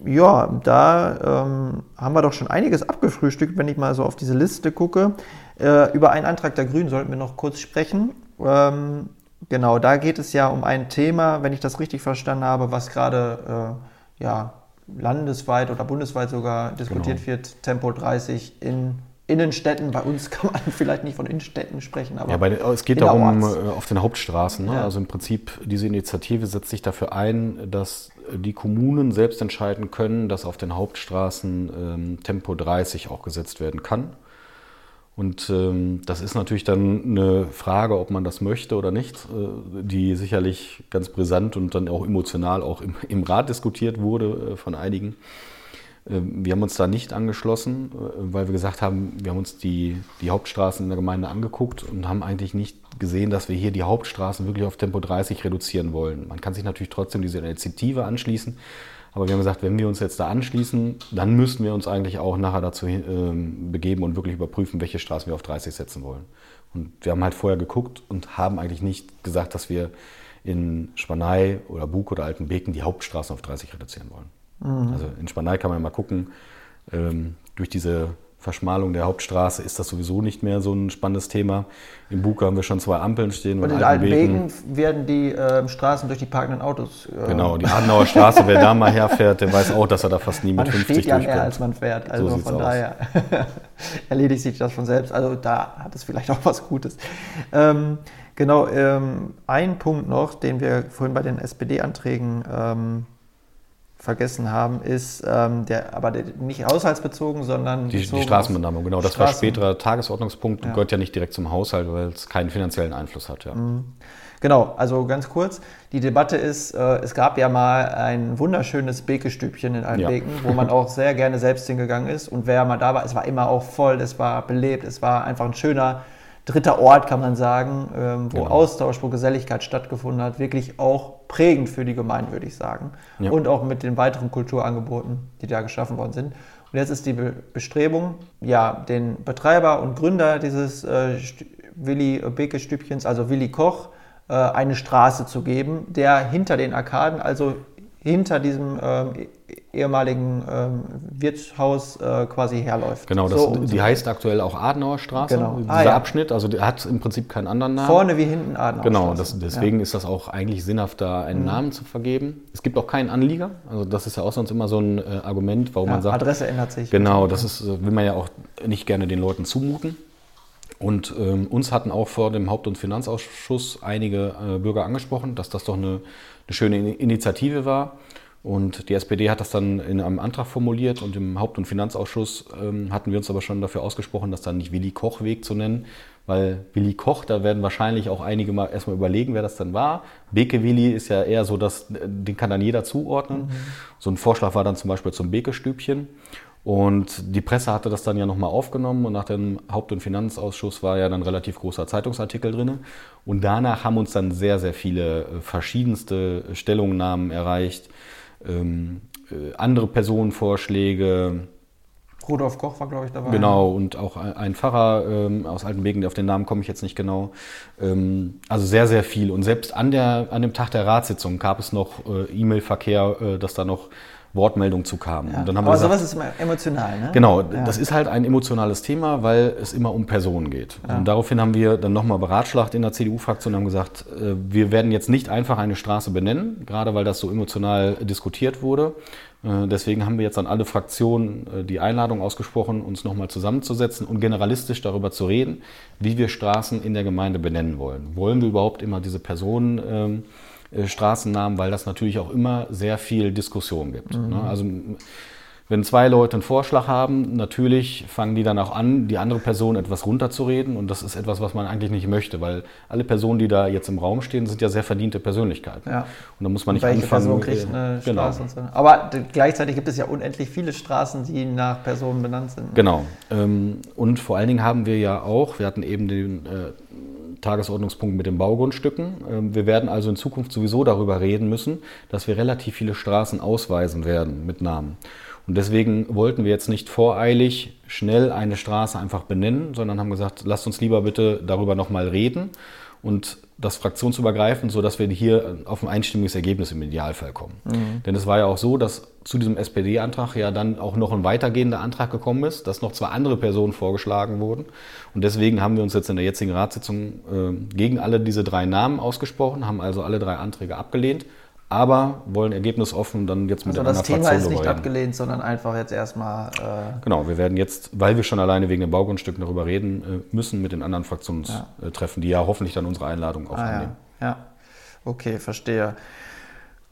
ja, da ähm, haben wir doch schon einiges abgefrühstückt, wenn ich mal so auf diese Liste gucke. Äh, über einen Antrag der Grünen sollten wir noch kurz sprechen. Ähm, genau, da geht es ja um ein Thema, wenn ich das richtig verstanden habe, was gerade äh, ja, landesweit oder bundesweit sogar diskutiert genau. wird, Tempo 30 in Innenstädten. Bei uns kann man vielleicht nicht von Innenstädten sprechen, aber. Ja, bei, es geht darum, äh, auf den Hauptstraßen. Ne? Ja. Also im Prinzip, diese Initiative setzt sich dafür ein, dass die Kommunen selbst entscheiden können, dass auf den Hauptstraßen ähm, Tempo 30 auch gesetzt werden kann. Und ähm, das ist natürlich dann eine Frage, ob man das möchte oder nicht, äh, die sicherlich ganz brisant und dann auch emotional auch im, im Rat diskutiert wurde äh, von einigen. Äh, wir haben uns da nicht angeschlossen, äh, weil wir gesagt haben, wir haben uns die, die Hauptstraßen in der Gemeinde angeguckt und haben eigentlich nicht gesehen, dass wir hier die Hauptstraßen wirklich auf Tempo 30 reduzieren wollen. Man kann sich natürlich trotzdem dieser Initiative anschließen, aber wir haben gesagt, wenn wir uns jetzt da anschließen, dann müssten wir uns eigentlich auch nachher dazu äh, begeben und wirklich überprüfen, welche Straßen wir auf 30 setzen wollen. Und wir haben halt vorher geguckt und haben eigentlich nicht gesagt, dass wir in Spanei oder Bug oder Altenbeken die Hauptstraßen auf 30 reduzieren wollen. Mhm. Also in Spanei kann man mal gucken, ähm, durch diese Verschmalung der Hauptstraße ist das sowieso nicht mehr so ein spannendes Thema. Im Buke haben wir schon zwei Ampeln stehen. Und in alten Wegen werden die äh, Straßen durch die parkenden Autos. Äh genau, die Adenauer Straße, wer da mal herfährt, der weiß auch, dass er da fast nie mit man 50 steht ja mehr, als man fährt. Also so von daher erledigt sich das von selbst. Also da hat es vielleicht auch was Gutes. Ähm, genau, ähm, ein Punkt noch, den wir vorhin bei den SPD-Anträgen ähm, vergessen haben, ist ähm, der, aber der, nicht haushaltsbezogen, sondern die, die Straßenbenahmung. Genau, das Straßen. war späterer Tagesordnungspunkt ja. gehört ja nicht direkt zum Haushalt, weil es keinen finanziellen Einfluss hat. Ja. Mhm. Genau, also ganz kurz, die Debatte ist, äh, es gab ja mal ein wunderschönes Bekestübchen in Almbeken, ja. wo man auch sehr gerne selbst hingegangen ist und wer mal da war, es war immer auch voll, es war belebt, es war einfach ein schöner dritter Ort, kann man sagen, ähm, wo genau. Austausch, wo Geselligkeit stattgefunden hat, wirklich auch prägend für die Gemeinde, würde ich sagen. Ja. Und auch mit den weiteren Kulturangeboten, die da geschaffen worden sind. Und jetzt ist die Bestrebung, ja, den Betreiber und Gründer dieses äh, Willi Beke Stübchens, also Willi Koch, äh, eine Straße zu geben, der hinter den Arkaden, also hinter diesem ähm, ehemaligen ähm, Wirtshaus äh, quasi herläuft. Genau, das, so, die so. heißt aktuell auch Adenauer Straße, genau. dieser ah, ja. Abschnitt. Also der hat im Prinzip keinen anderen Namen. Vorne wie hinten Adenauer Genau, das, deswegen ja. ist das auch eigentlich sinnhaft, da einen mhm. Namen zu vergeben. Es gibt auch keinen Anlieger. Also das ist ja auch sonst immer so ein äh, Argument, warum ja, man sagt... Adresse ändert sich. Genau, das ist, äh, will man ja auch nicht gerne den Leuten zumuten. Und ähm, uns hatten auch vor dem Haupt- und Finanzausschuss einige äh, Bürger angesprochen, dass das doch eine, eine schöne Initiative war. Und die SPD hat das dann in einem Antrag formuliert und im Haupt- und Finanzausschuss ähm, hatten wir uns aber schon dafür ausgesprochen, das dann nicht Willi Koch Weg zu nennen, weil Willi Koch, da werden wahrscheinlich auch einige mal erstmal überlegen, wer das dann war. Beke Willi ist ja eher so, dass den kann dann jeder zuordnen. Mhm. So ein Vorschlag war dann zum Beispiel zum Beke-Stübchen. Und die Presse hatte das dann ja nochmal aufgenommen und nach dem Haupt- und Finanzausschuss war ja dann relativ großer Zeitungsartikel drin. Und danach haben uns dann sehr, sehr viele äh, verschiedenste Stellungnahmen erreicht ähm, äh, andere Personenvorschläge. Rudolf Koch war, glaube ich, dabei. Genau, und auch ein Pfarrer ähm, aus Altenbeken, auf den Namen komme ich jetzt nicht genau. Ähm, also sehr, sehr viel. Und selbst an, der, an dem Tag der Ratssitzung gab es noch äh, E-Mail-Verkehr, äh, dass da noch Wortmeldung zu kam. Ja. Aber gesagt, sowas ist immer emotional, ne? Genau, ja. das ist halt ein emotionales Thema, weil es immer um Personen geht. Ja. Und daraufhin haben wir dann nochmal beratschlagt in der CDU-Fraktion und haben gesagt, äh, wir werden jetzt nicht einfach eine Straße benennen, gerade weil das so emotional diskutiert wurde. Äh, deswegen haben wir jetzt an alle Fraktionen äh, die Einladung ausgesprochen, uns nochmal zusammenzusetzen und generalistisch darüber zu reden, wie wir Straßen in der Gemeinde benennen wollen. Wollen wir überhaupt immer diese Personen ähm, äh, Straßennamen, weil das natürlich auch immer sehr viel Diskussion gibt. Mhm. Ne? Also wenn zwei Leute einen Vorschlag haben, natürlich fangen die dann auch an, die andere Person etwas runterzureden und das ist etwas, was man eigentlich nicht möchte, weil alle Personen, die da jetzt im Raum stehen, sind ja sehr verdiente Persönlichkeiten. Ja. Und da muss man nicht Welche anfangen. Person kriegt eine genau. Straße und so. Aber gleichzeitig gibt es ja unendlich viele Straßen, die nach Personen benannt sind. Genau. Ähm, und vor allen Dingen haben wir ja auch, wir hatten eben den äh, Tagesordnungspunkt mit den Baugrundstücken. Ähm, wir werden also in Zukunft sowieso darüber reden müssen, dass wir relativ viele Straßen ausweisen werden mit Namen. Und deswegen wollten wir jetzt nicht voreilig schnell eine Straße einfach benennen, sondern haben gesagt, lasst uns lieber bitte darüber nochmal reden und das fraktionsübergreifend, sodass wir hier auf ein einstimmiges Ergebnis im Idealfall kommen. Mhm. Denn es war ja auch so, dass zu diesem SPD-Antrag ja dann auch noch ein weitergehender Antrag gekommen ist, dass noch zwei andere Personen vorgeschlagen wurden. Und deswegen haben wir uns jetzt in der jetzigen Ratssitzung äh, gegen alle diese drei Namen ausgesprochen, haben also alle drei Anträge abgelehnt aber wollen ergebnisoffen dann jetzt mit also der das Thema ist nicht abgelehnt, sondern einfach jetzt erstmal. Äh genau, wir werden jetzt, weil wir schon alleine wegen den Baugrundstücken darüber reden äh, müssen, mit den anderen Fraktionen ja. Äh, treffen, die ja hoffentlich dann unsere Einladung auch ah, annehmen. Ja. ja, okay, verstehe.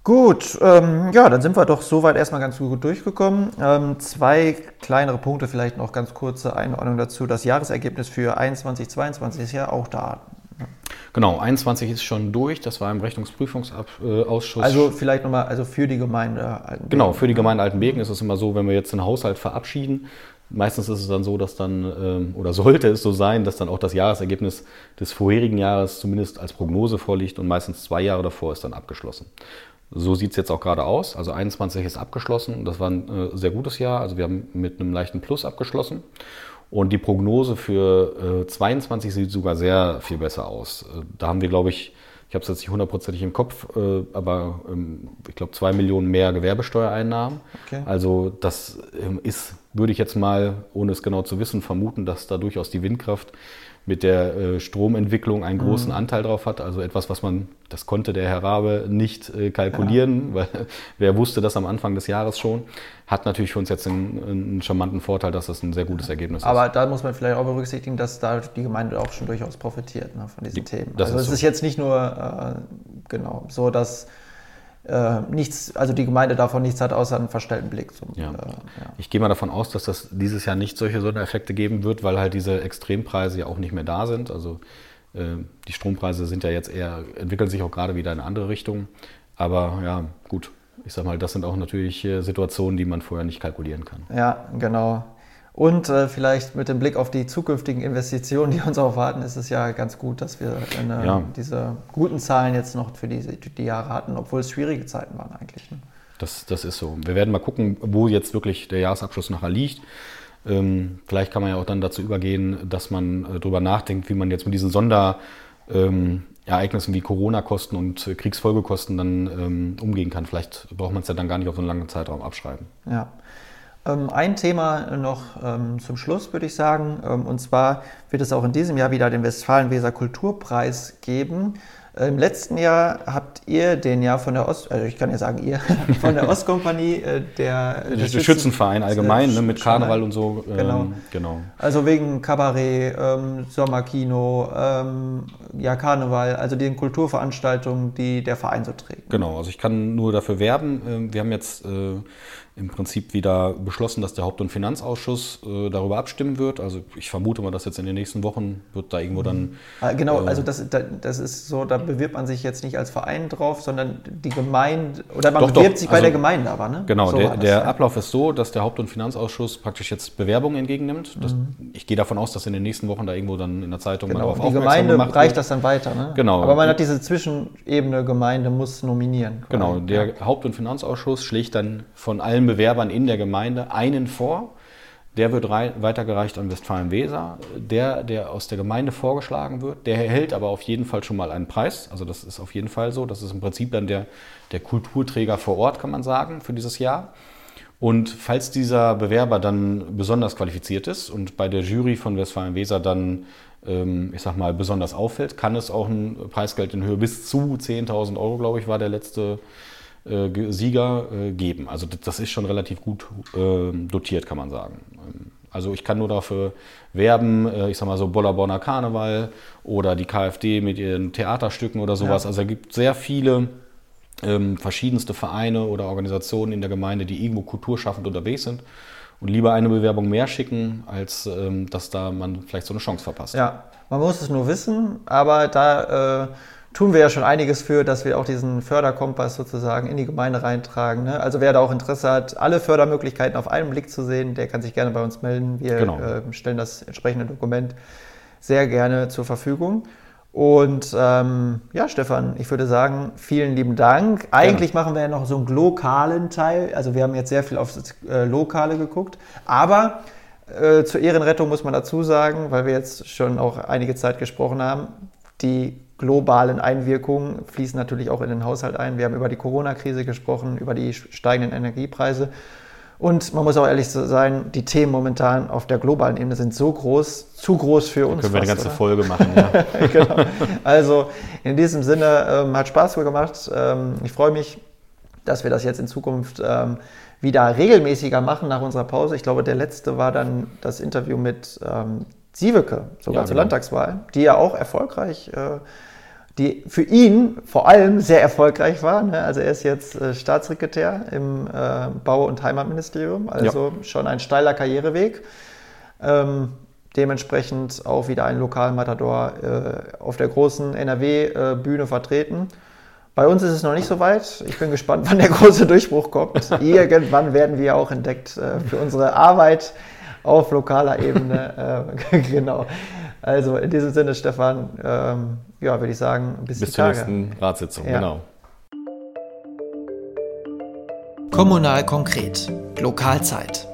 Gut, ähm, ja, dann sind wir doch soweit erstmal ganz gut durchgekommen. Ähm, zwei kleinere Punkte, vielleicht noch ganz kurze Einordnung dazu. Das Jahresergebnis für 21, 22 ist ja auch da. Genau, 21 ist schon durch, das war im Rechnungsprüfungsausschuss. Also vielleicht nochmal, also für die Gemeinde Altenbeken. Genau, für die Gemeinde Altenbeken ist es immer so, wenn wir jetzt einen Haushalt verabschieden, meistens ist es dann so, dass dann, ähm, oder sollte es so sein, dass dann auch das Jahresergebnis des vorherigen Jahres zumindest als Prognose vorliegt und meistens zwei Jahre davor ist dann abgeschlossen. So sieht es jetzt auch gerade aus. Also 21 ist abgeschlossen. Das war ein äh, sehr gutes Jahr. Also wir haben mit einem leichten Plus abgeschlossen. Und die Prognose für äh, 22 sieht sogar sehr viel besser aus. Äh, da haben wir, glaube ich, ich habe es jetzt nicht hundertprozentig im Kopf, äh, aber ähm, ich glaube zwei Millionen mehr Gewerbesteuereinnahmen. Okay. Also das ähm, ist, würde ich jetzt mal, ohne es genau zu wissen, vermuten, dass da durchaus die Windkraft mit der äh, Stromentwicklung einen großen mhm. Anteil drauf hat. Also etwas, was man, das konnte der Herr Rabe nicht äh, kalkulieren, ja. weil wer wusste das am Anfang des Jahres schon. Hat natürlich für uns jetzt einen, einen charmanten Vorteil, dass das ein sehr gutes Ergebnis Aber ist. Aber da muss man vielleicht auch berücksichtigen, dass da die Gemeinde auch schon durchaus profitiert ne, von diesen die, Themen. Also es so. ist jetzt nicht nur äh, genau so, dass äh, nichts, also die Gemeinde davon nichts hat, außer einen verstellten Blick. Zum, ja. Äh, ja. Ich gehe mal davon aus, dass das dieses Jahr nicht solche Sondereffekte geben wird, weil halt diese Extrempreise ja auch nicht mehr da sind. Also äh, die Strompreise sind ja jetzt eher, entwickeln sich auch gerade wieder in eine andere Richtung. Aber ja, gut. Ich sag mal, das sind auch natürlich äh, Situationen, die man vorher nicht kalkulieren kann. Ja, genau. Und äh, vielleicht mit dem Blick auf die zukünftigen Investitionen, die uns auch warten, ist es ja ganz gut, dass wir eine, ja. diese guten Zahlen jetzt noch für diese, die Jahre hatten, obwohl es schwierige Zeiten waren eigentlich. Ne? Das, das ist so. Wir werden mal gucken, wo jetzt wirklich der Jahresabschluss nachher liegt. Ähm, vielleicht kann man ja auch dann dazu übergehen, dass man äh, darüber nachdenkt, wie man jetzt mit diesen Sonder... Ähm, wie Corona-Kosten und Kriegsfolgekosten dann ähm, umgehen kann. Vielleicht braucht man es ja dann gar nicht auf so einen langen Zeitraum abschreiben. Ja. Ähm, ein Thema noch ähm, zum Schluss, würde ich sagen. Ähm, und zwar wird es auch in diesem Jahr wieder den Westfalen-Weser Kulturpreis geben. Im letzten Jahr habt ihr den ja von der Ost, also ich kann ja sagen ihr, von der Ostkompanie, äh, der, der Schützen, Schützenverein allgemein, ne, mit Karneval und so. Genau. Ähm, genau. Also wegen Kabarett, ähm, Sommerkino, ähm, ja Karneval, also den Kulturveranstaltungen, die der Verein so trägt. Genau, also ich kann nur dafür werben. Wir haben jetzt äh, im Prinzip wieder beschlossen, dass der Haupt- und Finanzausschuss äh, darüber abstimmen wird. Also ich vermute mal, dass jetzt in den nächsten Wochen wird da irgendwo dann. Ah, genau, äh, also das, das ist so, da bewirbt man sich jetzt nicht als Verein drauf, sondern die Gemeinde oder man doch, bewirbt doch, sich bei also, der Gemeinde aber, ne? Genau, so der, das, der ja. Ablauf ist so, dass der Haupt- und Finanzausschuss praktisch jetzt Bewerbungen entgegennimmt. Das, mhm. Ich gehe davon aus, dass in den nächsten Wochen da irgendwo dann in der Zeitung genau. mal darauf Die Gemeinde reicht das dann weiter, ne? Genau. Aber man hat diese Zwischenebene, Gemeinde muss nominieren. Genau, der. Haupt- und Finanzausschuss schlägt dann von allen Bewerbern in der Gemeinde einen vor. Der wird weitergereicht an Westfalen-Weser. Der, der aus der Gemeinde vorgeschlagen wird, der erhält aber auf jeden Fall schon mal einen Preis. Also das ist auf jeden Fall so. Das ist im Prinzip dann der, der Kulturträger vor Ort, kann man sagen, für dieses Jahr. Und falls dieser Bewerber dann besonders qualifiziert ist und bei der Jury von Westfalen-Weser dann, ähm, ich sag mal, besonders auffällt, kann es auch ein Preisgeld in Höhe bis zu 10.000 Euro, glaube ich, war der letzte Sieger äh, geben. Also das ist schon relativ gut äh, dotiert, kann man sagen. Ähm, also ich kann nur dafür werben, äh, ich sag mal so Bollerborner Karneval oder die KfD mit ihren Theaterstücken oder sowas. Ja. Also es gibt sehr viele ähm, verschiedenste Vereine oder Organisationen in der Gemeinde, die irgendwo kulturschaffend unterwegs sind und lieber eine Bewerbung mehr schicken, als ähm, dass da man vielleicht so eine Chance verpasst. Ja, man muss es nur wissen, aber da äh, tun wir ja schon einiges für, dass wir auch diesen Förderkompass sozusagen in die Gemeinde reintragen. Ne? Also wer da auch Interesse hat, alle Fördermöglichkeiten auf einen Blick zu sehen, der kann sich gerne bei uns melden. Wir genau. äh, stellen das entsprechende Dokument sehr gerne zur Verfügung. Und ähm, ja, Stefan, ich würde sagen, vielen lieben Dank. Eigentlich gerne. machen wir ja noch so einen lokalen Teil. Also wir haben jetzt sehr viel auf das äh, Lokale geguckt. Aber äh, zur Ehrenrettung muss man dazu sagen, weil wir jetzt schon auch einige Zeit gesprochen haben, die globalen Einwirkungen fließen natürlich auch in den Haushalt ein. Wir haben über die Corona-Krise gesprochen, über die steigenden Energiepreise. Und man muss auch ehrlich sein, die Themen momentan auf der globalen Ebene sind so groß, zu groß für uns. Da können wir fast, eine ganze oder? Folge machen, ja. genau. Also in diesem Sinne ähm, hat Spaß gemacht. Ähm, ich freue mich, dass wir das jetzt in Zukunft ähm, wieder regelmäßiger machen nach unserer Pause. Ich glaube, der letzte war dann das Interview mit ähm, Sieveke, sogar ja, zur genau. Landtagswahl, die ja auch erfolgreich äh, die für ihn vor allem sehr erfolgreich war. Ne? Also er ist jetzt äh, Staatssekretär im äh, Bau- und Heimatministerium, also ja. schon ein steiler Karriereweg. Ähm, dementsprechend auch wieder ein Lokalmatador äh, auf der großen NRW-Bühne vertreten. Bei uns ist es noch nicht so weit. Ich bin gespannt, wann der große Durchbruch kommt. Irgendwann werden wir auch entdeckt äh, für unsere Arbeit auf lokaler Ebene. Äh, genau. Also in diesem Sinne, Stefan, ähm, ja, würde ich sagen, bis, bis zur Tage. nächsten Ratssitzung. Ja. Genau. Kommunal konkret. Lokalzeit.